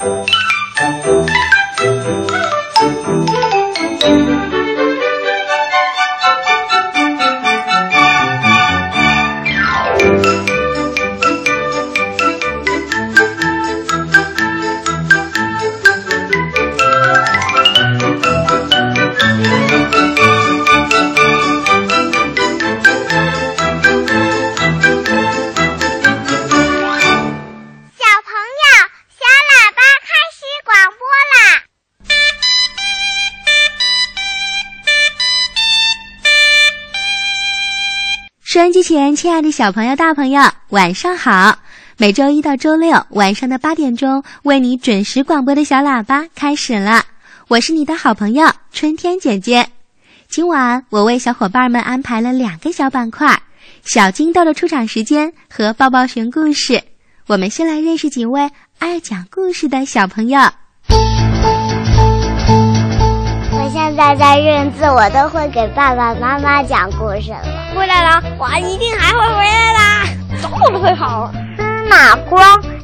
小亲爱的小朋友、大朋友，晚上好！每周一到周六晚上的八点钟，为你准时广播的小喇叭开始了。我是你的好朋友春天姐姐。今晚我为小伙伴们安排了两个小板块：小金豆的出场时间和抱抱熊故事。我们先来认识几位爱讲故事的小朋友。现在在认字，我都会给爸爸妈妈讲故事了。回来了，我一定还会回来啦！走都会跑。司马光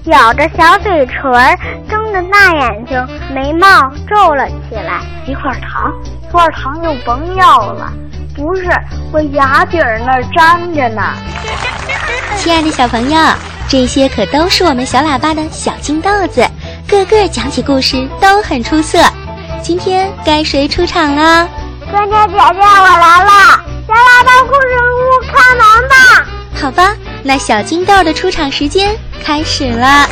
咬着小嘴唇儿，睁着大眼睛，眉毛皱了起来。一块糖，一块糖就甭要了。不是，我牙底儿那儿粘着呢。亲爱的小朋友，这些可都是我们小喇叭的小金豆子，个个讲起故事都很出色。今天该谁出场了？春天姐姐，我来了！先来到故事屋开门吧！好吧，那小金豆的出场时间开始了。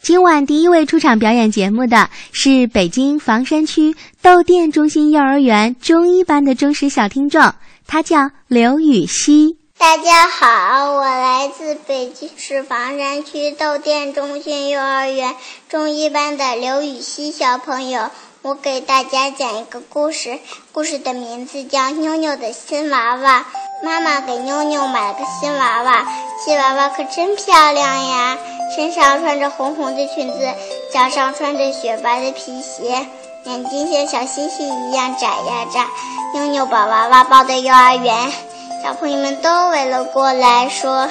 今晚第一位出场表演节目的是北京房山区窦店中心幼儿园中一班的忠实小听众，他叫刘禹锡。大家好，我来自北京市房山区窦店中心幼儿园中一班的刘禹锡小朋友。我给大家讲一个故事，故事的名字叫《妞妞的新娃娃》。妈妈给妞妞买了个新娃娃，新娃娃可真漂亮呀！身上穿着红红的裙子，脚上穿着雪白的皮鞋，眼睛像小星星一样眨呀眨。妞妞把娃娃抱到幼儿园，小朋友们都围了过来，说：“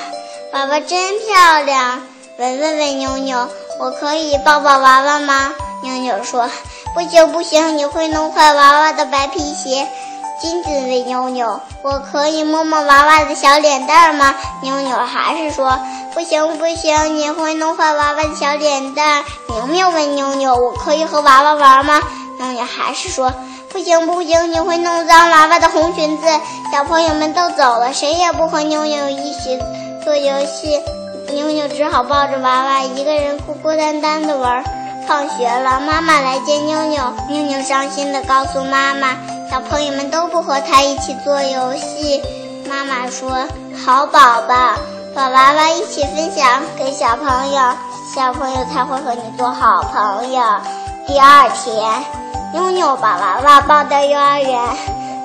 娃娃真漂亮。”文文问妞妞：“我可以抱抱娃娃吗？”妞妞说：“不行不行，你会弄坏娃娃的白皮鞋。”金子问妞妞：“我可以摸摸娃娃的小脸蛋吗？”妞妞还是说：“不行不行，你会弄坏娃娃的小脸蛋。”明明问妞妞：“我可以和娃娃玩吗？”妞妞还是说：“不行不行，你会弄脏娃娃的红裙子。”小朋友们都走了，谁也不和妞妞一起做游戏。妞妞只好抱着娃娃，一个人孤孤单单的玩。放学了，妈妈来接妞妞，妞妞伤心的告诉妈妈，小朋友们都不和她一起做游戏。妈妈说：“好宝宝，把娃娃一起分享给小朋友，小朋友才会和你做好朋友。”第二天，妞妞把娃娃抱到幼儿园，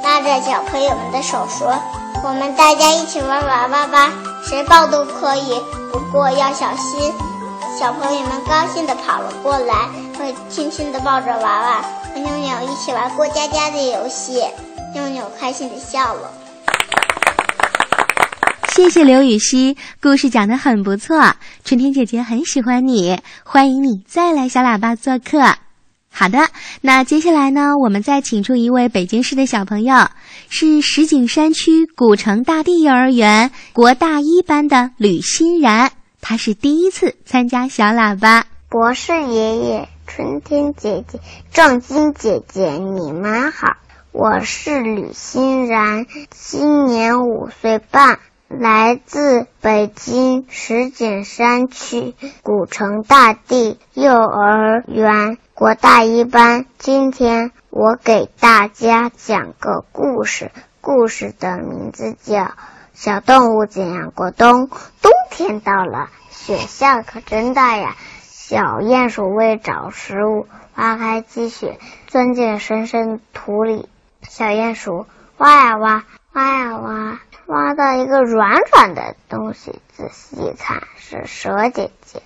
拉着小朋友们的手说：“我们大家一起玩娃娃吧，谁抱都可以，不过要小心。”小朋友们高兴地跑了过来，会轻轻地抱着娃娃，和妞妞一起玩过家家的游戏。妞妞开心地笑了。谢谢刘禹锡，故事讲得很不错，春天姐姐很喜欢你，欢迎你再来小喇叭做客。好的，那接下来呢，我们再请出一位北京市的小朋友，是石景山区古城大地幼儿园国大一班的吕欣然，他是第一次参加小喇叭。博士爷爷、春天姐姐、正金姐姐，你们好，我是吕欣然，今年五岁半。来自北京石景山区古城大地幼儿园国大一班。今天我给大家讲个故事，故事的名字叫《小动物怎样过冬》。冬天到了，雪下可真大呀！小鼹鼠为找食物，挖开积雪，钻进深深土里。小鼹鼠挖呀挖，挖呀挖。挖到一个软软的东西，仔细一看是蛇姐姐。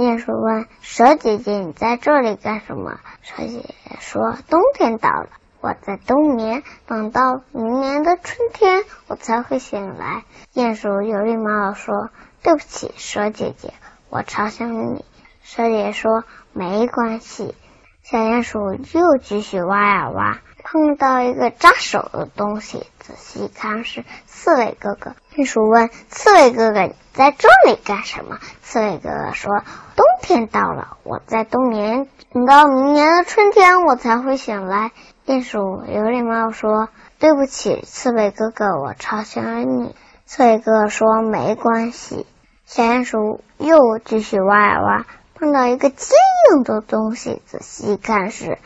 鼹鼠问蛇姐姐：“你在这里干什么？”蛇姐姐说：“冬天到了，我在冬眠，等到明年的春天，我才会醒来。”鼹鼠有礼貌地说：“对不起，蛇姐姐，我嘲笑你。蛇姐说：“没关系。”小鼹鼠又继续挖呀挖，碰到一个扎手的东西，仔细一看是刺猬哥哥。鼹鼠问：“刺猬哥哥，你在这里干什么？”刺猬哥哥说：“冬天到了，我在冬眠，等到明年的春天我才会醒来。”鼹鼠有礼貌说：“对不起，刺猬哥哥，我嘲笑了你。”刺猬哥哥说：“没关系。”小鼹鼠又继续挖呀挖，碰到一个坚硬的东西，仔细一看是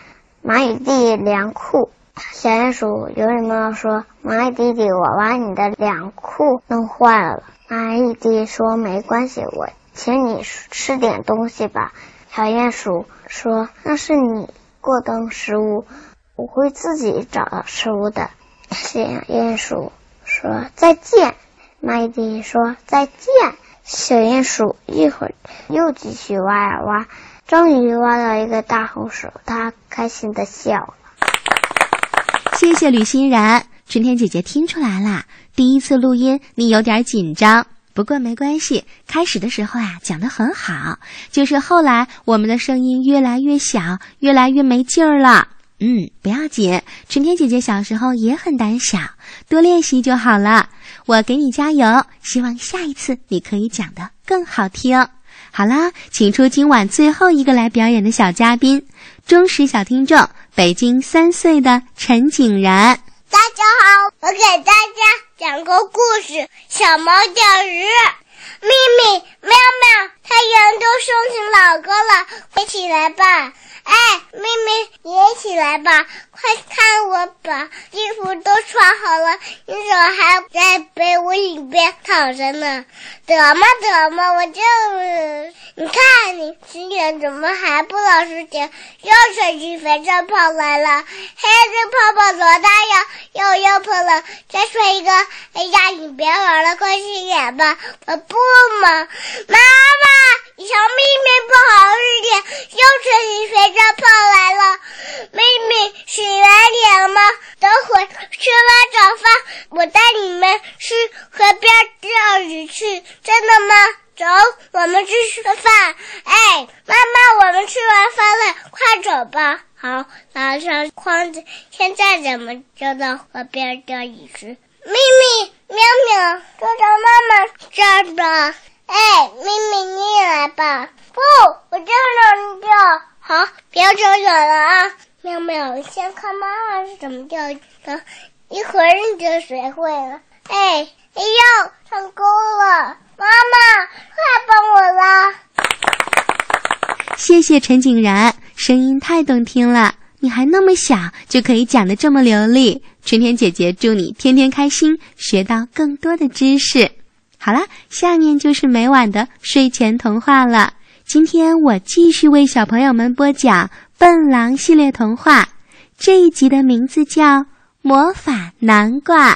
蚂蚁弟弟粮库。小鼹鼠有礼貌说：“蚂蚁弟弟，我把你的粮库弄坏了。”蚂蚁弟弟说：“没关系，我请你吃点东西吧。”小鼹鼠说：“那是你过冬食物。”我会自己找到食物的。小鼹鼠说再见，蚂蚁弟弟说再见。小鼹鼠一会儿又继续挖呀挖，终于挖到一个大红薯，它开心的笑了。谢谢吕欣然，春天姐姐听出来啦，第一次录音你有点紧张，不过没关系，开始的时候呀讲的很好，就是后来我们的声音越来越小，越来越没劲儿了。嗯，不要紧，春天姐姐小时候也很胆小，多练习就好了。我给你加油，希望下一次你可以讲的更好听。好啦，请出今晚最后一个来表演的小嘉宾，忠实小听众，北京三岁的陈景然。大家好，我给大家讲个故事《小猫钓鱼》。咪咪、喵喵，太阳都升起老高了，快起来吧。妹妹，你也起来吧！快看，我把衣服都穿好了，你怎么还在被窝里边躺着呢？得嘛得嘛，我就……你看你洗脸怎么还不老实点？又吹起肥皂泡来了，黑色泡泡多大呀？又又破了，再吹一个！哎呀，你别玩了，快洗脸吧！我不嘛，妈妈，小妹妹不好好点，又是你肥。这泡来了，妹妹洗完脸了吗？等会吃完早饭，我带你们去河边钓鱼去，真的吗？走，我们去吃饭。哎，妈妈，我们吃完饭了，快走吧。好，拿上筐子，现在咱们就到河边钓鱼去？咪咪，喵喵，找找妈妈这儿吧。哎，咪咪，你也来吧。不，我就让你钓。好，不要扯远了啊！妙妙，先看妈妈是怎么钓的，一会儿你就学会了。哎，哎呦，上钩了！妈妈，快帮我啦！谢谢陈景然，声音太动听了。你还那么小，就可以讲的这么流利。春天姐姐祝你天天开心，学到更多的知识。好了，下面就是每晚的睡前童话了。今天我继续为小朋友们播讲《笨狼》系列童话，这一集的名字叫《魔法南瓜》。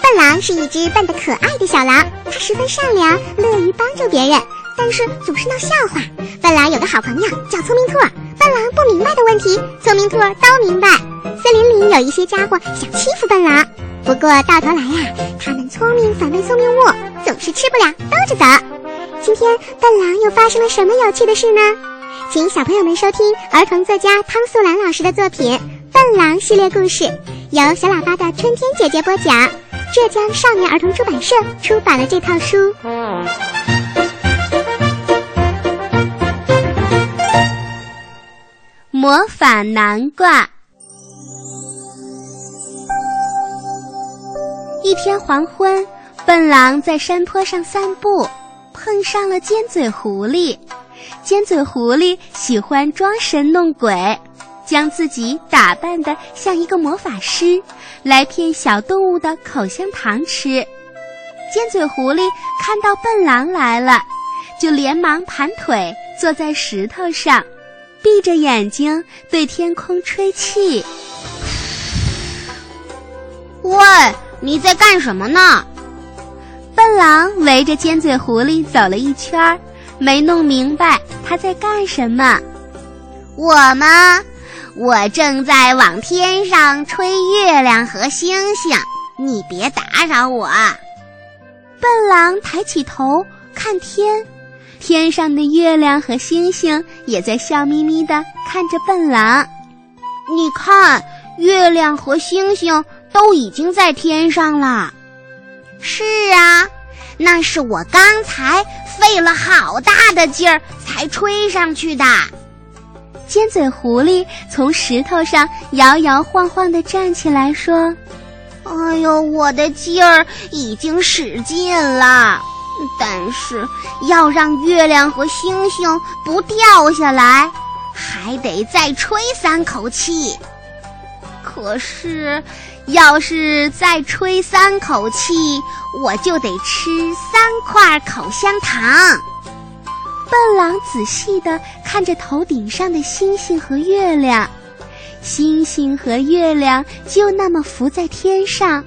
笨狼是一只笨得可爱的小狼，它十分善良，乐于帮助别人，但是总是闹笑话。笨狼有个好朋友叫聪明兔，笨狼不明白的问题，聪明兔都明白。森林里有一些家伙想欺负笨狼。不过到头来呀，他们聪明反被聪明误，总是吃不了兜着走。今天笨狼又发生了什么有趣的事呢？请小朋友们收听儿童作家汤素兰老师的作品《笨狼》系列故事，由小喇叭的春天姐姐播讲。浙江少年儿童出版社出版了这套书。魔法南瓜。一天黄昏，笨狼在山坡上散步，碰上了尖嘴狐狸。尖嘴狐狸喜欢装神弄鬼，将自己打扮的像一个魔法师，来骗小动物的口香糖吃。尖嘴狐狸看到笨狼来了，就连忙盘腿坐在石头上，闭着眼睛对天空吹气。喂！你在干什么呢？笨狼围着尖嘴狐狸走了一圈，没弄明白他在干什么。我吗？我正在往天上吹月亮和星星，你别打扰我。笨狼抬起头看天，天上的月亮和星星也在笑眯眯地看着笨狼。你看，月亮和星星都已经在天上了。是啊，那是我刚才费了好大的劲儿才吹上去的。尖嘴狐狸从石头上摇摇晃晃地站起来，说：“哎呦，我的劲儿已经使尽了，但是要让月亮和星星不掉下来，还得再吹三口气。可是，要是再吹三口气，我就得吃三块口香糖。”笨狼仔细地看着头顶上的星星和月亮，星星和月亮就那么浮在天上，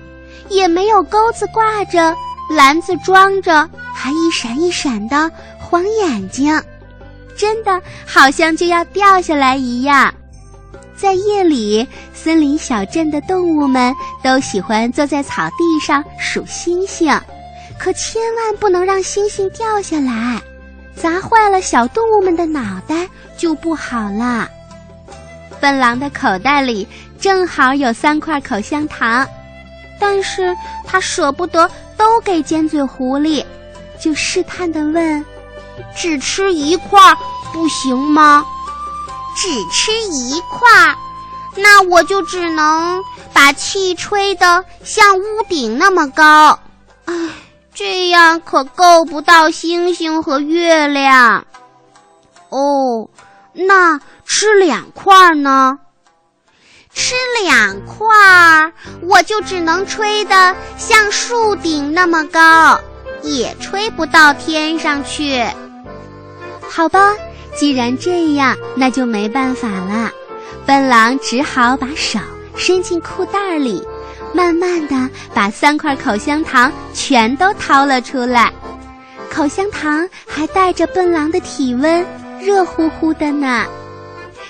也没有钩子挂着，篮子装着，还一闪一闪的晃眼睛，真的好像就要掉下来一样。在夜里，森林小镇的动物们都喜欢坐在草地上数星星，可千万不能让星星掉下来。砸坏了小动物们的脑袋就不好了。笨狼的口袋里正好有三块口香糖，但是他舍不得都给尖嘴狐狸，就试探地问：“只吃一块不行吗？”“只吃一块，那我就只能把气吹得像屋顶那么高。”唉。这样可够不到星星和月亮。哦，那吃两块呢？吃两块儿，我就只能吹得像树顶那么高，也吹不到天上去。好吧，既然这样，那就没办法了。笨狼只好把手伸进裤袋里。慢慢的把三块口香糖全都掏了出来，口香糖还带着笨狼的体温，热乎乎的呢。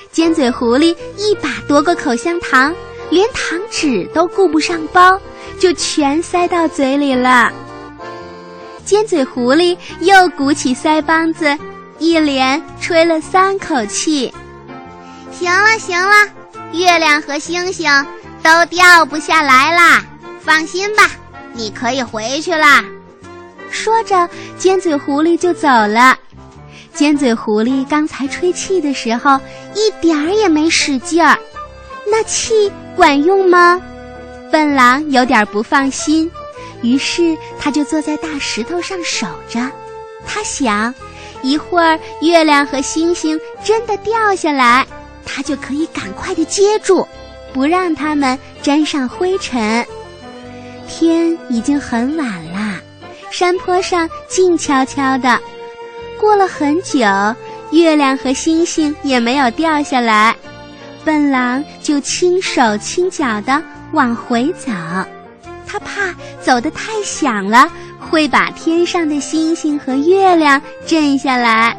尖嘴狐狸一把夺过口香糖，连糖纸都顾不上包，就全塞到嘴里了。尖嘴狐狸又鼓起腮帮子，一连吹了三口气。行了行了，月亮和星星。都掉不下来啦！放心吧，你可以回去啦。说着，尖嘴狐狸就走了。尖嘴狐狸刚才吹气的时候，一点儿也没使劲儿，那气管用吗？笨狼有点不放心，于是他就坐在大石头上守着。他想，一会儿月亮和星星真的掉下来，他就可以赶快的接住。不让它们沾上灰尘。天已经很晚了，山坡上静悄悄的。过了很久，月亮和星星也没有掉下来。笨狼就轻手轻脚的往回走，他怕走得太响了，会把天上的星星和月亮震下来。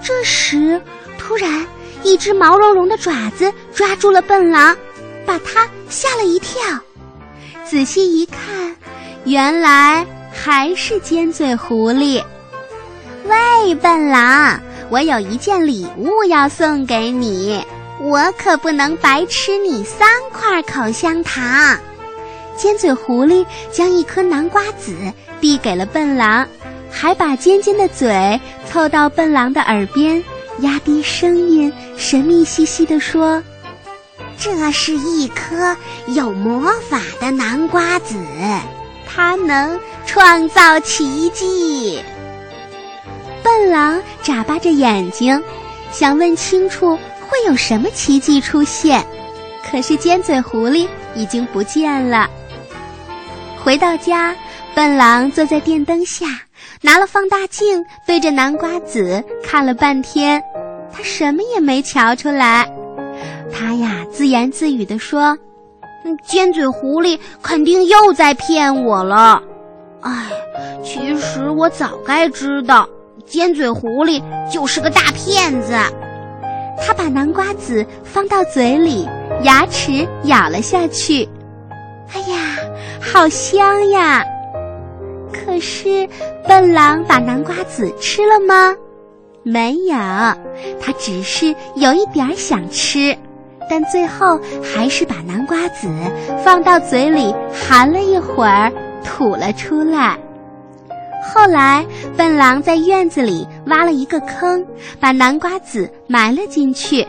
这时，突然。一只毛茸茸的爪子抓住了笨狼，把它吓了一跳。仔细一看，原来还是尖嘴狐狸。喂，笨狼，我有一件礼物要送给你，我可不能白吃你三块口香糖。尖嘴狐狸将一颗南瓜籽递给了笨狼，还把尖尖的嘴凑到笨狼的耳边。压低声音，神秘兮兮地说：“这是一颗有魔法的南瓜籽，它能创造奇迹。”笨狼眨巴着眼睛，想问清楚会有什么奇迹出现，可是尖嘴狐狸已经不见了。回到家，笨狼坐在电灯下。拿了放大镜对着南瓜籽看了半天，他什么也没瞧出来。他呀自言自语地说：“尖嘴狐狸肯定又在骗我了。哎，其实我早该知道，尖嘴狐狸就是个大骗子。”他把南瓜籽放到嘴里，牙齿咬了下去。哎呀，好香呀！可是，笨狼把南瓜籽吃了吗？没有，他只是有一点想吃，但最后还是把南瓜籽放到嘴里含了一会儿，吐了出来。后来，笨狼在院子里挖了一个坑，把南瓜籽埋了进去。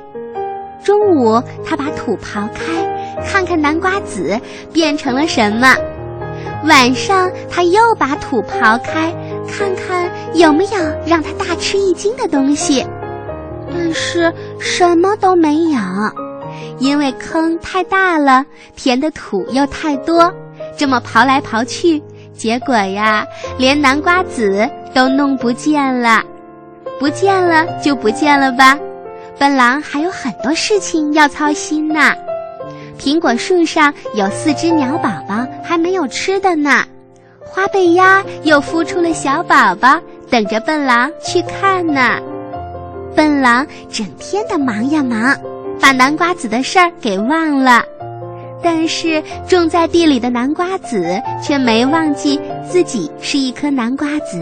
中午，他把土刨开，看看南瓜籽变成了什么。晚上，他又把土刨开，看看有没有让他大吃一惊的东西。但是什么都没有，因为坑太大了，填的土又太多，这么刨来刨去。结果呀，连南瓜籽都弄不见了，不见了就不见了吧。笨狼还有很多事情要操心呢。苹果树上有四只鸟宝宝还没有吃的呢，花背鸭又孵出了小宝宝，等着笨狼去看呢。笨狼整天的忙呀忙，把南瓜子的事儿给忘了。但是种在地里的南瓜子却没忘记自己是一颗南瓜子，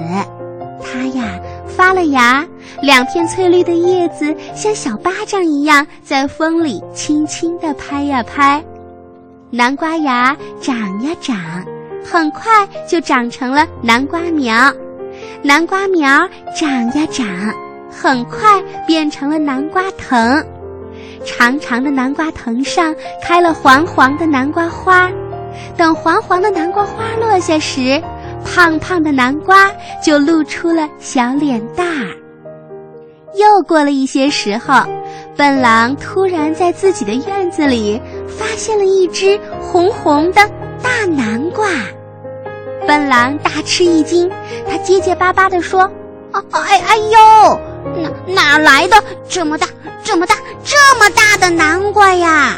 它呀发了芽，两片翠绿的叶子像小巴掌一样在风里轻轻地拍呀拍，南瓜芽长呀长，很快就长成了南瓜苗，南瓜苗长呀长，很快变成了南瓜藤。长长的南瓜藤上开了黄黄的南瓜花，等黄黄的南瓜花落下时，胖胖的南瓜就露出了小脸蛋。又过了一些时候，笨狼突然在自己的院子里发现了一只红红的大南瓜，笨狼大吃一惊，他结结巴巴地说：“啊，哎哎呦，哪哪来的这么大？”这么大，这么大的南瓜呀！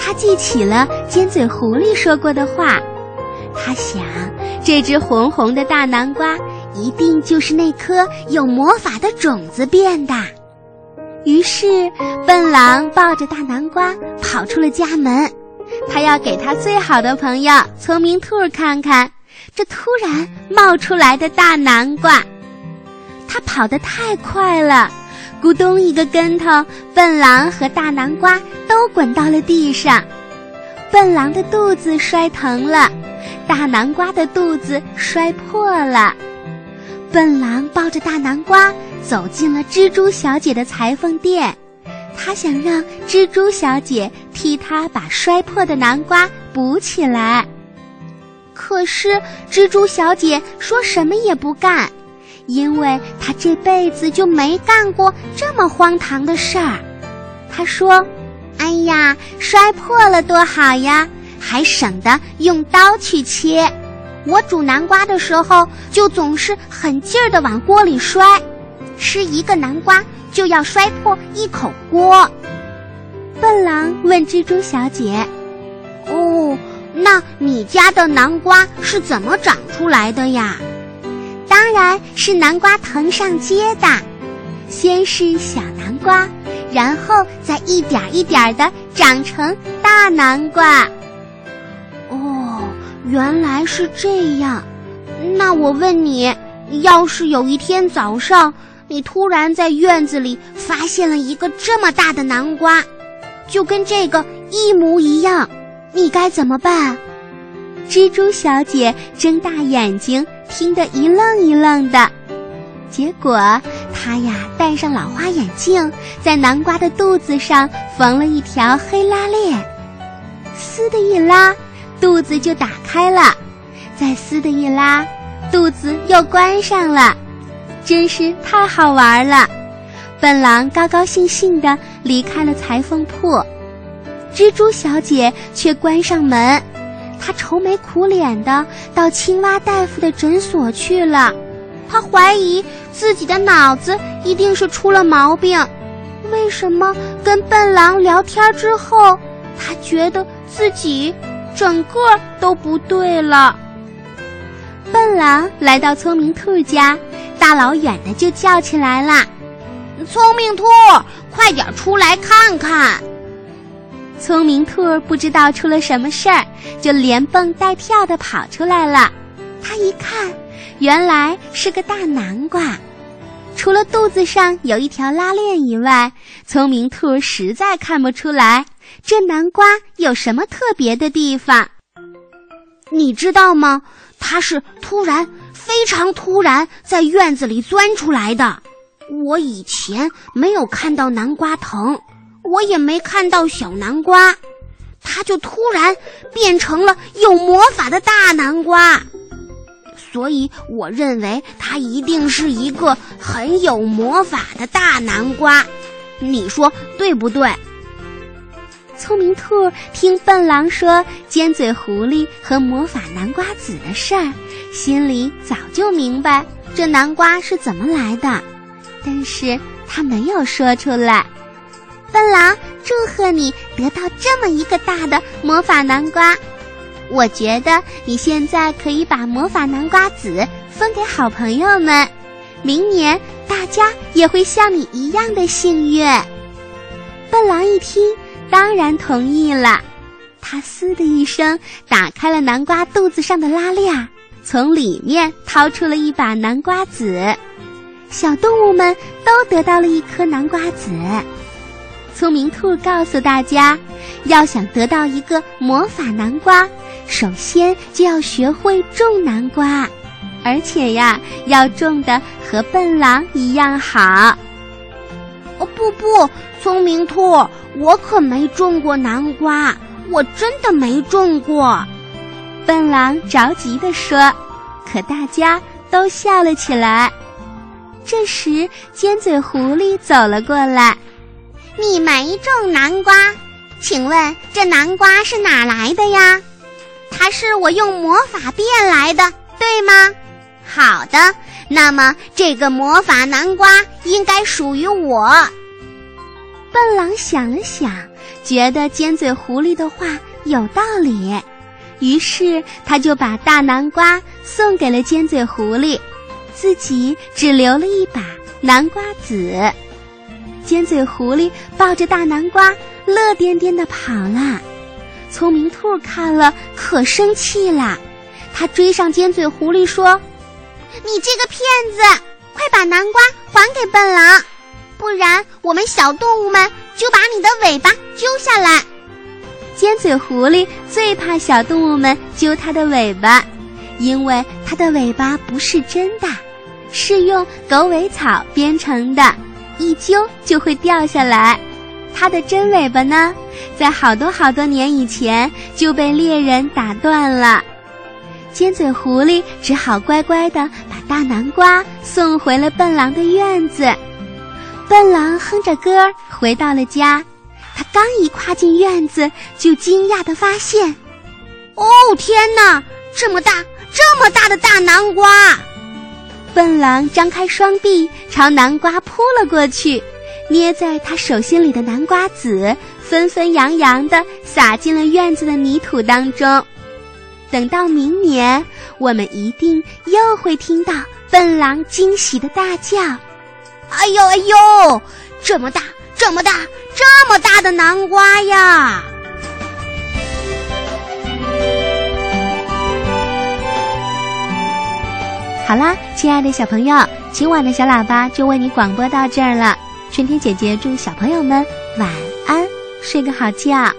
他记起了尖嘴狐狸说过的话，他想，这只红红的大南瓜一定就是那颗有魔法的种子变的。于是，笨狼抱着大南瓜跑出了家门，他要给他最好的朋友聪明兔看看这突然冒出来的大南瓜。他跑得太快了。咕咚一个跟头，笨狼和大南瓜都滚到了地上。笨狼的肚子摔疼了，大南瓜的肚子摔破了。笨狼抱着大南瓜走进了蜘蛛小姐的裁缝店，他想让蜘蛛小姐替他把摔破的南瓜补起来。可是蜘蛛小姐说什么也不干。因为她这辈子就没干过这么荒唐的事儿，她说：“哎呀，摔破了多好呀，还省得用刀去切。我煮南瓜的时候就总是狠劲儿的往锅里摔，吃一个南瓜就要摔破一口锅。”笨狼问蜘蛛小姐：“哦，那你家的南瓜是怎么长出来的呀？”当然是南瓜藤上结的，先是小南瓜，然后再一点一点的长成大南瓜。哦，原来是这样。那我问你，要是有一天早上，你突然在院子里发现了一个这么大的南瓜，就跟这个一模一样，你该怎么办？蜘蛛小姐睁大眼睛。听得一愣一愣的，结果他呀戴上老花眼镜，在南瓜的肚子上缝了一条黑拉链，撕的一拉，肚子就打开了；再撕的一拉，肚子又关上了，真是太好玩了。笨狼高高兴兴地离开了裁缝铺，蜘蛛小姐却关上门。她愁眉苦脸的到青蛙大夫的诊所去了，他怀疑自己的脑子一定是出了毛病。为什么跟笨狼聊天之后，他觉得自己整个都不对了？笨狼来到聪明兔家，大老远的就叫起来了：“聪明兔，快点出来看看！”聪明兔不知道出了什么事儿，就连蹦带跳的跑出来了。他一看，原来是个大南瓜。除了肚子上有一条拉链以外，聪明兔实在看不出来这南瓜有什么特别的地方。你知道吗？它是突然、非常突然在院子里钻出来的。我以前没有看到南瓜藤，我也没看到小南瓜，它就突然变成了有魔法的大南瓜。所以我认为它一定是一个很有魔法的大南瓜。你说对不对？聪明兔听笨狼说尖嘴狐狸和魔法南瓜子的事儿，心里早就明白这南瓜是怎么来的，但是他没有说出来。笨狼，祝贺你得到这么一个大的魔法南瓜！我觉得你现在可以把魔法南瓜籽分给好朋友们，明年大家也会像你一样的幸运。笨狼一听。当然同意了，他嘶的一声打开了南瓜肚子上的拉链，从里面掏出了一把南瓜籽，小动物们都得到了一颗南瓜籽。聪明兔告诉大家，要想得到一个魔法南瓜，首先就要学会种南瓜，而且呀，要种的和笨狼一样好。哦不不，聪明兔。我可没种过南瓜，我真的没种过。笨狼着急地说，可大家都笑了起来。这时，尖嘴狐狸走了过来：“你没种南瓜，请问这南瓜是哪来的呀？它是我用魔法变来的，对吗？好的，那么这个魔法南瓜应该属于我。”笨狼想了想，觉得尖嘴狐狸的话有道理，于是他就把大南瓜送给了尖嘴狐狸，自己只留了一把南瓜籽。尖嘴狐狸抱着大南瓜，乐颠颠的跑了。聪明兔看了可生气了，他追上尖嘴狐狸说：“你这个骗子，快把南瓜还给笨狼！”不然，我们小动物们就把你的尾巴揪下来。尖嘴狐狸最怕小动物们揪它的尾巴，因为它的尾巴不是真的，是用狗尾草编成的，一揪就会掉下来。它的真尾巴呢，在好多好多年以前就被猎人打断了。尖嘴狐狸只好乖乖地把大南瓜送回了笨狼的院子。笨狼哼着歌回到了家，他刚一跨进院子，就惊讶地发现：“哦，天哪！这么大，这么大的大南瓜！”笨狼张开双臂朝南瓜扑了过去，捏在他手心里的南瓜籽纷纷扬扬地撒进了院子的泥土当中。等到明年，我们一定又会听到笨狼惊喜的大叫。哎呦哎呦，这么大，这么大，这么大的南瓜呀！好啦，亲爱的小朋友，今晚的小喇叭就为你广播到这儿了。春天姐姐祝小朋友们晚安，睡个好觉。